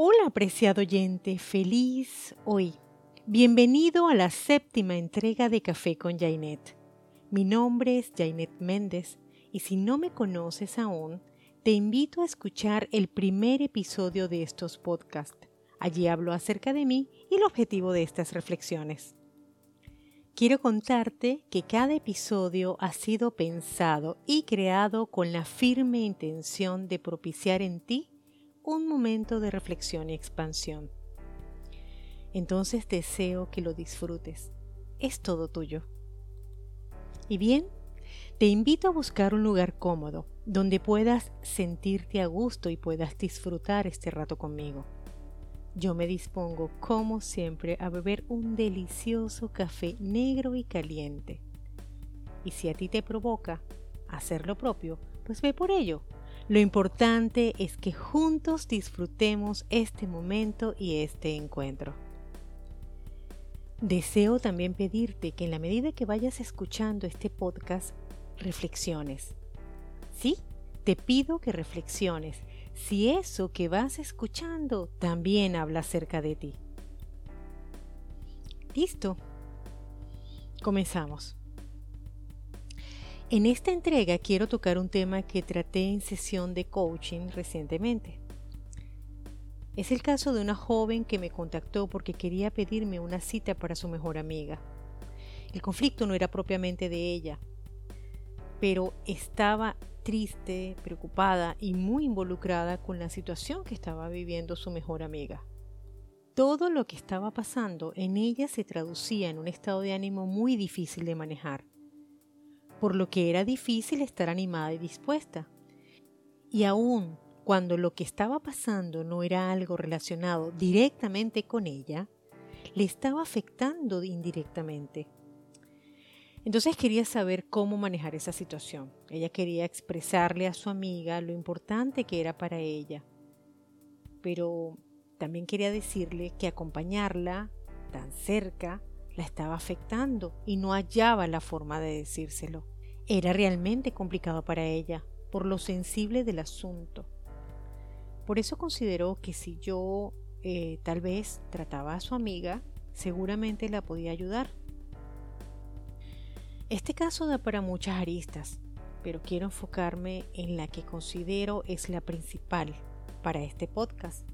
Hola apreciado oyente, feliz hoy. Bienvenido a la séptima entrega de Café con Jainet. Mi nombre es Jainet Méndez y si no me conoces aún, te invito a escuchar el primer episodio de estos podcasts. Allí hablo acerca de mí y el objetivo de estas reflexiones. Quiero contarte que cada episodio ha sido pensado y creado con la firme intención de propiciar en ti un momento de reflexión y expansión. Entonces deseo que lo disfrutes. Es todo tuyo. Y bien, te invito a buscar un lugar cómodo, donde puedas sentirte a gusto y puedas disfrutar este rato conmigo. Yo me dispongo, como siempre, a beber un delicioso café negro y caliente. Y si a ti te provoca hacer lo propio, pues ve por ello. Lo importante es que juntos disfrutemos este momento y este encuentro. Deseo también pedirte que en la medida que vayas escuchando este podcast, reflexiones. Sí, te pido que reflexiones si eso que vas escuchando también habla acerca de ti. Listo. Comenzamos. En esta entrega quiero tocar un tema que traté en sesión de coaching recientemente. Es el caso de una joven que me contactó porque quería pedirme una cita para su mejor amiga. El conflicto no era propiamente de ella, pero estaba triste, preocupada y muy involucrada con la situación que estaba viviendo su mejor amiga. Todo lo que estaba pasando en ella se traducía en un estado de ánimo muy difícil de manejar por lo que era difícil estar animada y dispuesta. Y aún cuando lo que estaba pasando no era algo relacionado directamente con ella, le estaba afectando indirectamente. Entonces quería saber cómo manejar esa situación. Ella quería expresarle a su amiga lo importante que era para ella, pero también quería decirle que acompañarla tan cerca la estaba afectando y no hallaba la forma de decírselo. Era realmente complicado para ella, por lo sensible del asunto. Por eso consideró que si yo eh, tal vez trataba a su amiga, seguramente la podía ayudar. Este caso da para muchas aristas, pero quiero enfocarme en la que considero es la principal para este podcast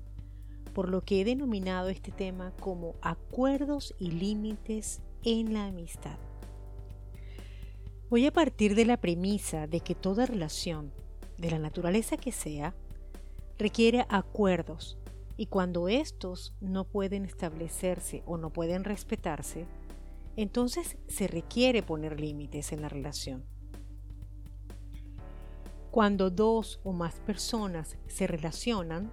por lo que he denominado este tema como acuerdos y límites en la amistad. Voy a partir de la premisa de que toda relación, de la naturaleza que sea, requiere acuerdos y cuando estos no pueden establecerse o no pueden respetarse, entonces se requiere poner límites en la relación. Cuando dos o más personas se relacionan,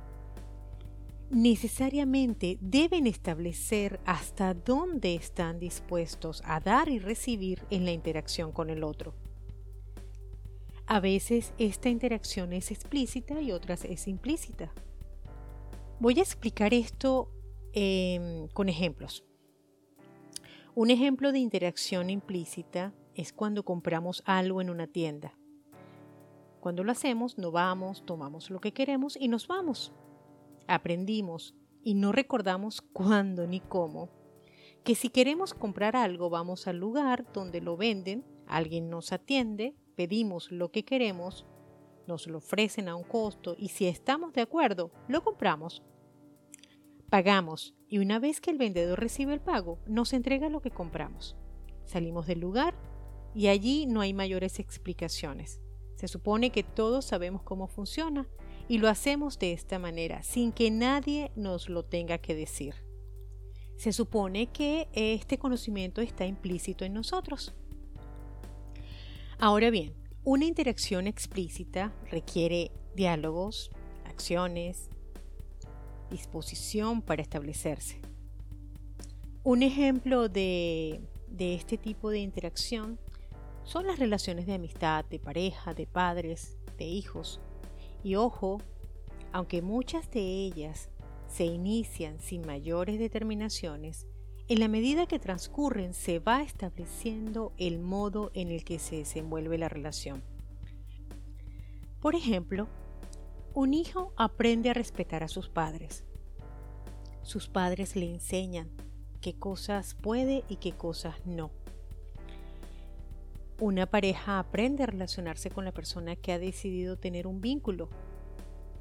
necesariamente deben establecer hasta dónde están dispuestos a dar y recibir en la interacción con el otro. A veces esta interacción es explícita y otras es implícita. Voy a explicar esto em, con ejemplos. Un ejemplo de interacción implícita es cuando compramos algo en una tienda. Cuando lo hacemos, no vamos, tomamos lo que queremos y nos vamos aprendimos y no recordamos cuándo ni cómo, que si queremos comprar algo vamos al lugar donde lo venden, alguien nos atiende, pedimos lo que queremos, nos lo ofrecen a un costo y si estamos de acuerdo, lo compramos. Pagamos y una vez que el vendedor recibe el pago, nos entrega lo que compramos. Salimos del lugar y allí no hay mayores explicaciones. Se supone que todos sabemos cómo funciona y lo hacemos de esta manera, sin que nadie nos lo tenga que decir. Se supone que este conocimiento está implícito en nosotros. Ahora bien, una interacción explícita requiere diálogos, acciones, disposición para establecerse. Un ejemplo de, de, este tipo de interacción son las relaciones de amistad, de pareja, de padres, de hijos, y ojo, aunque muchas de ellas se inician sin mayores determinaciones, en la medida que transcurren se va estableciendo el modo en el que se desenvuelve la relación. Por ejemplo, un hijo aprende a respetar a sus padres. sus padres le enseñan qué cosas puede y qué cosas no. Una pareja aprende a relacionarse con la persona que ha decidido tener un vínculo.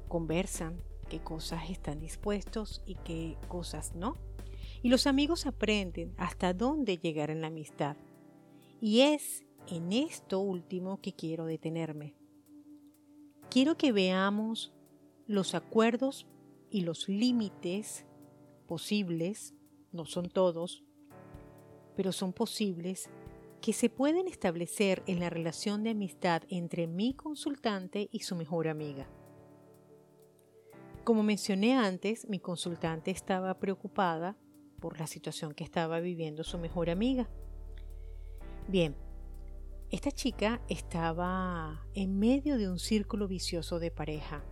Conversan qué cosas están dispuestos y qué cosas no. Y los amigos aprenden hasta dónde llegar en la amistad. Y es en esto último que quiero detenerme. Quiero que veamos los acuerdos y los límites posibles, no son todos, pero son posibles, que se pueden establecer en la relación de amistad entre mi consultante y su mejor amiga. Como mencioné antes, mi consultante estaba preocupada por la situación que estaba viviendo su mejor amiga. Bien, esta chica estaba en medio de un círculo vicioso de pareja.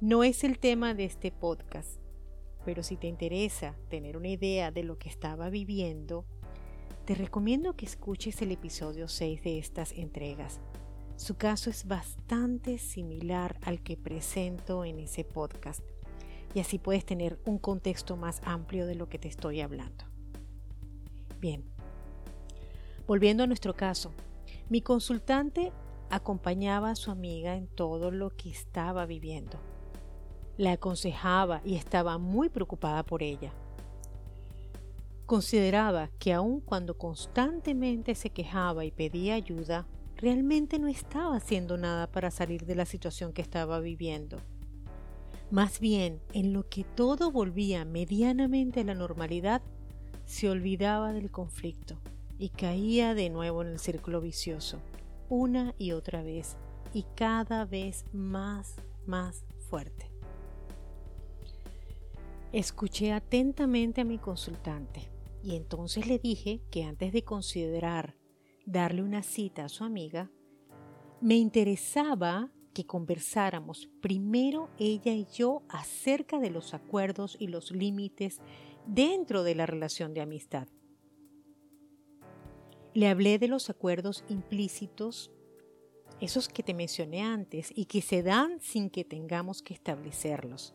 No es el tema de este podcast, pero si te interesa tener una idea de lo que estaba viviendo, te recomiendo que escuches el episodio 6 de estas entregas. Su caso es bastante similar al que presento en ese podcast y así puedes tener un contexto más amplio de lo que te estoy hablando. Bien, volviendo a nuestro caso, mi consultante acompañaba a su amiga en todo lo que estaba viviendo la aconsejaba y estaba muy preocupada por ella. Consideraba que aun cuando constantemente se quejaba y pedía ayuda, realmente no estaba haciendo nada para salir de la situación que estaba viviendo. Más bien, en lo que todo volvía medianamente a la normalidad, se olvidaba del conflicto y caía de nuevo en el círculo vicioso, una y otra vez, y cada vez más, más fuerte. Escuché atentamente a mi consultante y entonces le dije que antes de considerar darle una cita a su amiga, me interesaba que conversáramos primero ella y yo acerca de los acuerdos y los límites dentro de la relación de amistad. Le hablé de los acuerdos implícitos, esos que te mencioné antes y que se dan sin que tengamos que establecerlos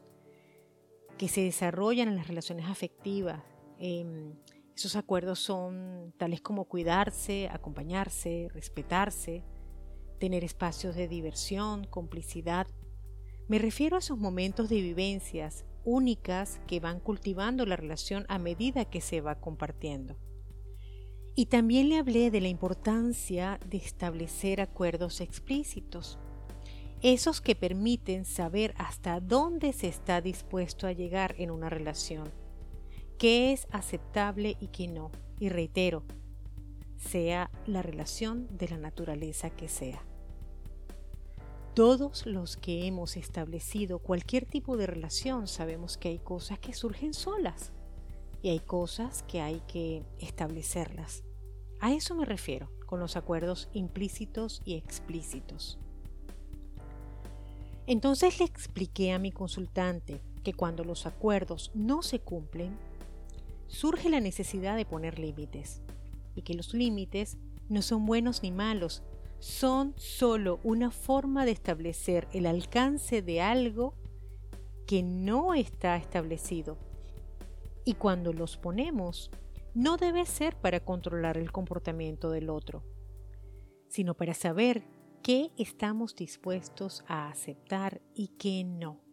que se desarrollan en las relaciones afectivas. Em, esos acuerdos son tales como cuidarse, acompañarse, respetarse, tener espacios de diversión, complicidad. Me refiero a esos momentos de vivencias únicas que van cultivando la relación a medida que se va compartiendo. Y también le hablé de la importancia de establecer acuerdos explícitos esos que permiten saber hasta dónde se está dispuesto a llegar en una relación, qué es aceptable y qué no. Y reitero, sea la relación de la naturaleza que sea. Todos los que hemos establecido cualquier tipo de relación sabemos que hay cosas que surgen solas y hay cosas que hay que establecerlas. A eso me refiero con los acuerdos implícitos y explícitos. Entonces le expliqué a mi consultante que cuando los acuerdos no se cumplen, surge la necesidad de poner límites y que los límites no son buenos ni malos, son solo una forma de establecer el alcance de algo que no está establecido. Y cuando los ponemos, no debe ser para controlar el comportamiento del otro, sino para saber qué estamos dispuestos a aceptar y qué no.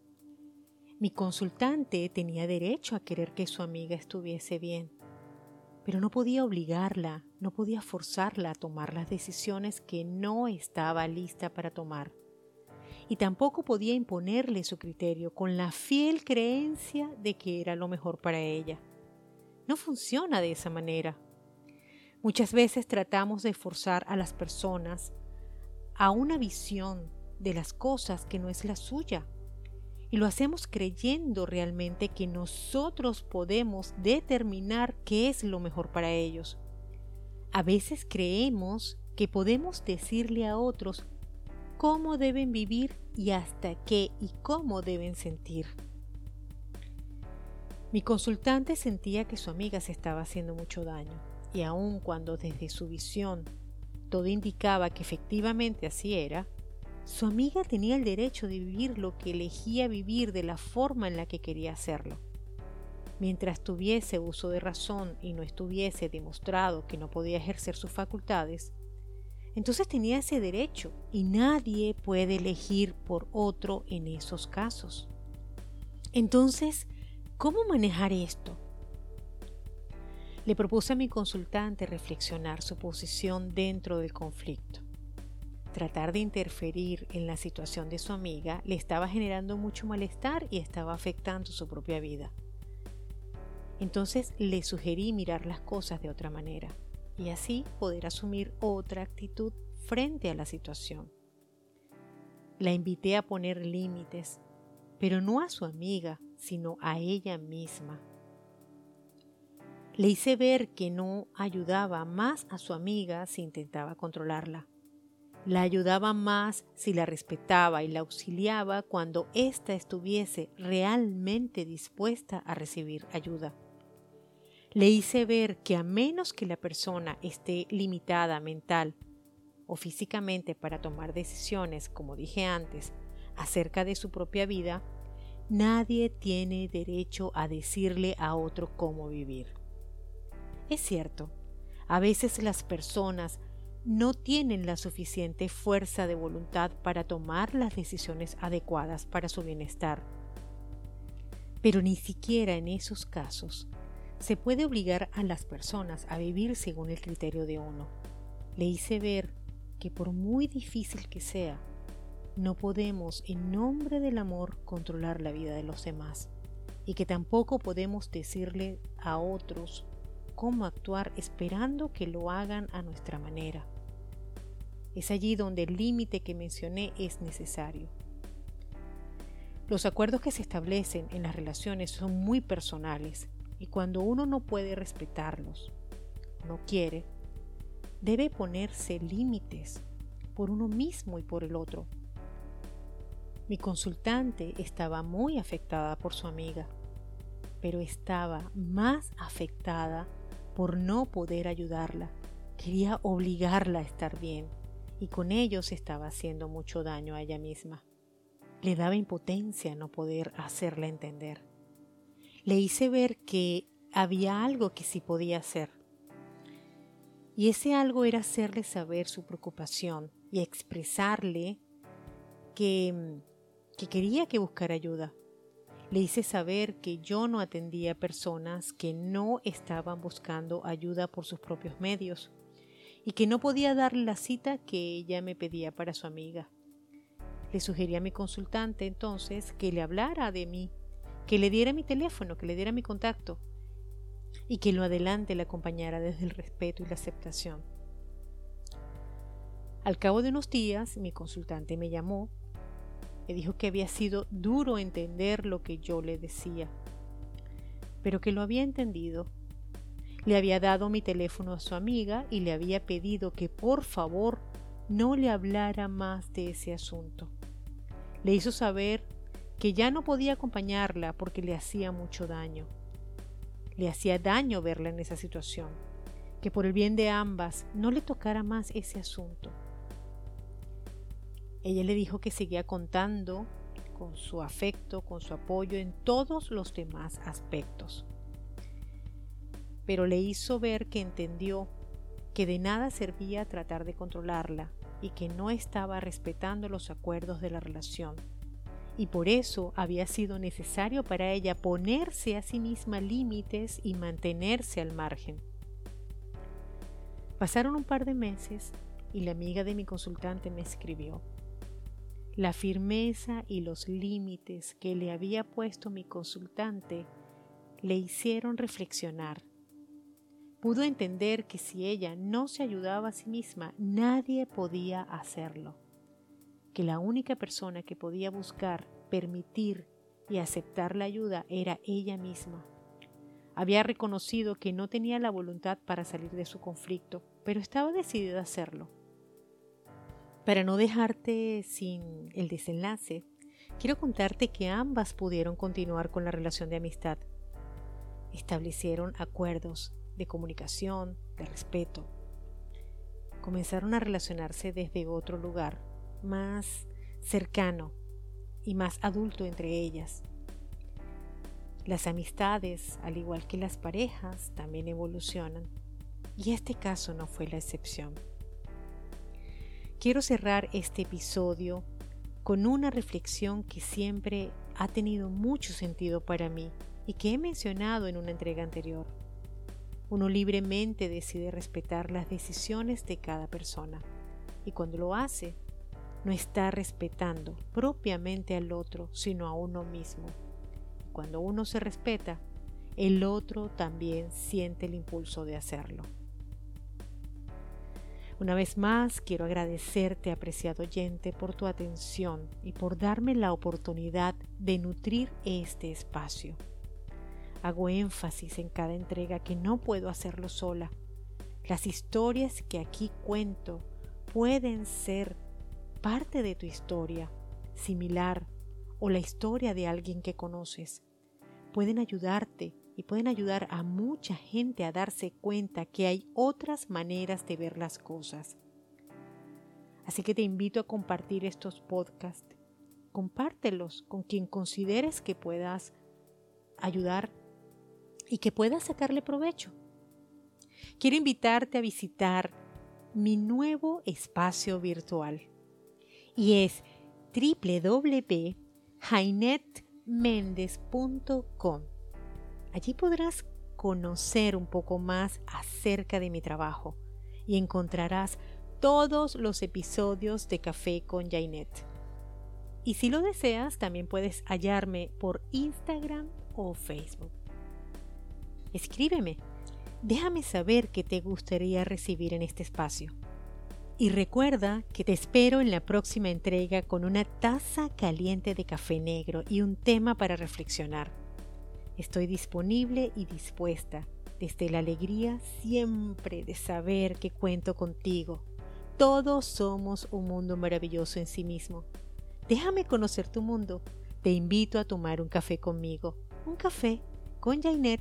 Mi consultante tenía derecho a querer que su amiga estuviese bien, pero no podía obligarla, no podía forzarla a tomar las decisiones que no estaba lista para tomar. Y tampoco podía imponerle su criterio con la fiel creencia de que era lo mejor para ella. No funciona de esa manera. Muchas veces tratamos de forzar a las personas a una visión de las cosas que no es la suya. Y lo hacemos creyendo realmente que nosotros podemos determinar qué es lo mejor para ellos. A veces creemos que podemos decirle a otros cómo deben vivir y hasta qué y cómo deben sentir. Mi consultante sentía que su amiga se estaba haciendo mucho daño, y aun cuando desde su visión todo indicaba que efectivamente así era, su amiga tenía el derecho de vivir lo que elegía vivir de la forma en la que quería hacerlo. mientras tuviese uso de razón y no estuviese demostrado que no podía ejercer sus facultades, entonces tenía ese derecho y nadie puede elegir por otro en esos casos. Entonces, ¿cómo manejar esto? Le propuse a mi consultante reflexionar su posición dentro del conflicto. Tratar de interferir en la situación de su amiga le estaba generando mucho malestar y estaba afectando su propia vida. Entonces le sugerí mirar las cosas de otra manera y así poder asumir otra actitud frente a la situación. La invité a poner límites, pero no a su amiga, sino a ella misma. Le hice ver que no ayudaba más a su amiga si intentaba controlarla. La ayudaba más si la respetaba y la auxiliaba cuando ésta estuviese realmente dispuesta a recibir ayuda. Le hice ver que a menos que la persona esté limitada mental o físicamente para tomar decisiones, como dije antes, acerca de su propia vida, nadie tiene derecho a decirle a otro cómo vivir. Es cierto, a veces las personas no tienen la suficiente fuerza de voluntad para tomar las decisiones adecuadas para su bienestar. Pero ni siquiera en esos casos se puede obligar a las personas a vivir según el criterio de uno. Le hice ver que por muy difícil que sea, no podemos en nombre del amor controlar la vida de los demás y que tampoco podemos decirle a otros cómo actuar esperando que lo hagan a nuestra manera. Es allí donde el límite que mencioné es necesario. Los acuerdos que se establecen en las relaciones son muy personales y cuando uno no puede respetarlos, no quiere, debe ponerse límites por uno mismo y por el otro. Mi consultante estaba muy afectada por su amiga, pero estaba más afectada por no poder ayudarla. Quería obligarla a estar bien y con ello se estaba haciendo mucho daño a ella misma. Le daba impotencia no poder hacerla entender le hice ver que había algo que sí podía hacer. Y ese algo era hacerle saber su preocupación y expresarle que, que quería que buscara ayuda. Le hice saber que yo no atendía personas que no estaban buscando ayuda por sus propios medios y que no podía darle la cita que ella me pedía para su amiga. Le sugerí a mi consultante entonces que le hablara de mí que le diera mi teléfono, que le diera mi contacto y que lo adelante le acompañara desde el respeto y la aceptación. Al cabo de unos días, mi consultante me llamó, me dijo que había sido duro entender lo que yo le decía, pero que lo había entendido. Le había dado mi teléfono a su amiga y le había pedido que por favor no le hablara más de ese asunto. Le hizo saber que ya no podía acompañarla porque le hacía mucho daño. Le hacía daño verla en esa situación, que por el bien de ambas no le tocara más ese asunto. Ella le dijo que seguía contando con su afecto, con su apoyo en todos los demás aspectos. Pero le hizo ver que entendió que de nada servía tratar de controlarla y que no estaba respetando los acuerdos de la relación y por eso había sido necesario para ella ponerse a sí misma límites y mantenerse al margen. Pasaron un par de meses y la amiga de mi consultante me escribió. La firmeza y los límites que le había puesto mi consultante le hicieron reflexionar. Pudo entender que si ella no se ayudaba a sí misma, nadie podía hacerlo que la única persona que podía buscar, permitir y aceptar la ayuda era ella misma. Había reconocido que no tenía la voluntad para salir de su conflicto, pero estaba decidida a hacerlo. Para no dejarte sin el desenlace, quiero contarte que ambas pudieron continuar con la relación de amistad. Establecieron acuerdos de comunicación, de respeto. Comenzaron a relacionarse desde otro lugar, más cercano y más adulto entre ellas. Las amistades, al igual que las parejas, también evolucionan. Y este caso no fue la excepción. Quiero cerrar este episodio con una reflexión que siempre ha tenido mucho sentido para mí y que he mencionado en una entrega anterior. Uno libremente decide respetar las decisiones de cada persona y cuando lo hace, no está respetando propiamente al otro, sino a uno mismo. Cuando uno se respeta, el otro también siente el impulso de hacerlo. Una vez más, quiero agradecerte, apreciado oyente, por tu atención y por darme la oportunidad de nutrir este espacio. Hago énfasis en cada entrega que no puedo hacerlo sola. Las historias que aquí cuento pueden ser parte de tu historia, similar, o la historia de alguien que conoces. Pueden ayudarte y pueden ayudar a mucha gente a darse cuenta que hay otras maneras de ver las cosas. Así que te invito a compartir estos podcasts. Compártelos con quien consideres que puedas ayudar y que puedas sacarle provecho. Quiero invitarte a visitar mi nuevo espacio virtual y es www.jainetmendez.com. Allí podrás conocer un poco más acerca de mi trabajo y encontrarás todos los episodios de Café con Jainet. Y si lo deseas, también puedes hallarme por Instagram o Facebook escríbeme. Déjame saber qué te gustaría recibir en este espacio. Y recuerda que te espero en la próxima entrega con una taza caliente de café negro y un tema para reflexionar. Estoy disponible y dispuesta desde la alegría siempre de saber que cuento contigo. Todos somos un mundo maravilloso en sí mismo. Déjame conocer tu mundo. Te invito a tomar un café conmigo. Un café con Jainet